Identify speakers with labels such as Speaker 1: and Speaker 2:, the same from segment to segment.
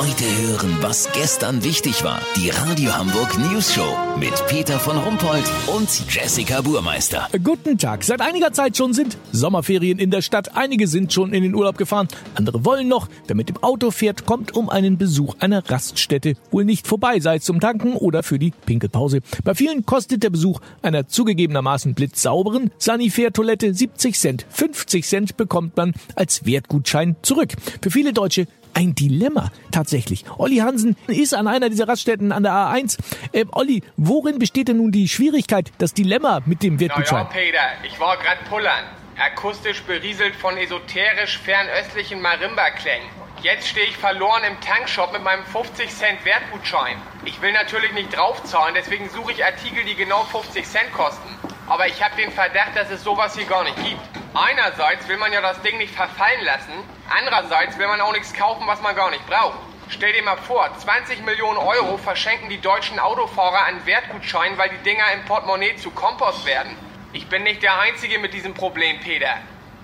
Speaker 1: Heute hören, was gestern wichtig war. Die Radio Hamburg News Show mit Peter von Rumpold und Jessica Burmeister.
Speaker 2: Guten Tag. Seit einiger Zeit schon sind Sommerferien in der Stadt. Einige sind schon in den Urlaub gefahren. Andere wollen noch. Wer mit dem Auto fährt, kommt um einen Besuch einer Raststätte wohl nicht vorbei, sei es zum Tanken oder für die Pinkelpause. Bei vielen kostet der Besuch einer zugegebenermaßen blitzsauberen Sanifair-Toilette 70 Cent. 50 Cent bekommt man als Wertgutschein zurück. Für viele Deutsche ein Dilemma tatsächlich. Olli Hansen ist an einer dieser Raststätten an der A1. Ähm, Olli, worin besteht denn nun die Schwierigkeit, das Dilemma mit dem Wertgutschein?
Speaker 3: Na ja, Peter, ich war grad pullern. Akustisch berieselt von esoterisch fernöstlichen Marimba-Klängen. Jetzt stehe ich verloren im Tankshop mit meinem 50 Cent Wertgutschein. Ich will natürlich nicht draufzahlen, deswegen suche ich Artikel, die genau 50 Cent kosten. Aber ich habe den Verdacht, dass es sowas hier gar nicht gibt. Einerseits will man ja das Ding nicht verfallen lassen, andererseits will man auch nichts kaufen, was man gar nicht braucht. Stell dir mal vor, 20 Millionen Euro verschenken die deutschen Autofahrer an Wertgutscheinen, weil die Dinger im Portemonnaie zu Kompost werden. Ich bin nicht der Einzige mit diesem Problem, Peter.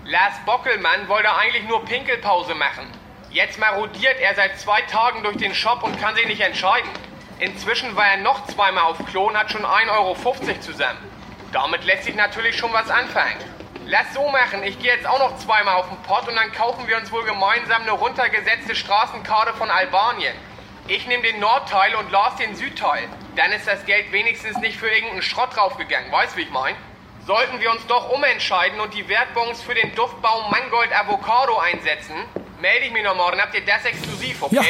Speaker 3: Lars Bockelmann wollte eigentlich nur Pinkelpause machen. Jetzt marodiert er seit zwei Tagen durch den Shop und kann sich nicht entscheiden. Inzwischen war er noch zweimal auf Klo und hat schon 1,50 Euro zusammen. Damit lässt sich natürlich schon was anfangen. Lass so machen, ich gehe jetzt auch noch zweimal auf den Pott und dann kaufen wir uns wohl gemeinsam eine runtergesetzte Straßenkarte von Albanien. Ich nehme den Nordteil und Lars den Südteil. Dann ist das Geld wenigstens nicht für irgendeinen Schrott draufgegangen. Weißt wie ich mein? Sollten wir uns doch umentscheiden und die Wertbons für den Duftbaum Mangold Avocado einsetzen, melde ich mich noch morgen. Habt ihr das exklusiv, okay?
Speaker 2: Ja,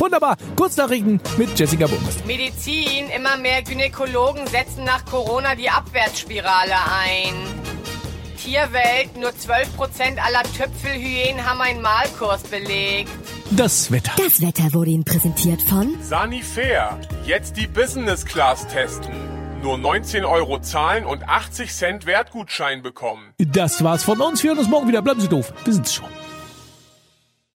Speaker 2: wunderbar. Kurznachrichten mit Jessica Burmeister.
Speaker 4: Medizin. Immer mehr Gynäkologen setzen nach Corona die Abwärtsspirale ein. Tierwelt. Nur 12% aller Tüpfelhyänen haben einen Malkurs belegt.
Speaker 2: Das Wetter.
Speaker 5: Das Wetter wurde Ihnen präsentiert von
Speaker 6: Sanifair. Jetzt die Business Class testen. Nur 19 Euro zahlen und 80 Cent Wertgutschein bekommen.
Speaker 2: Das war's von uns. Wir hören uns morgen wieder. Bleiben Sie doof. Wir sind's schon.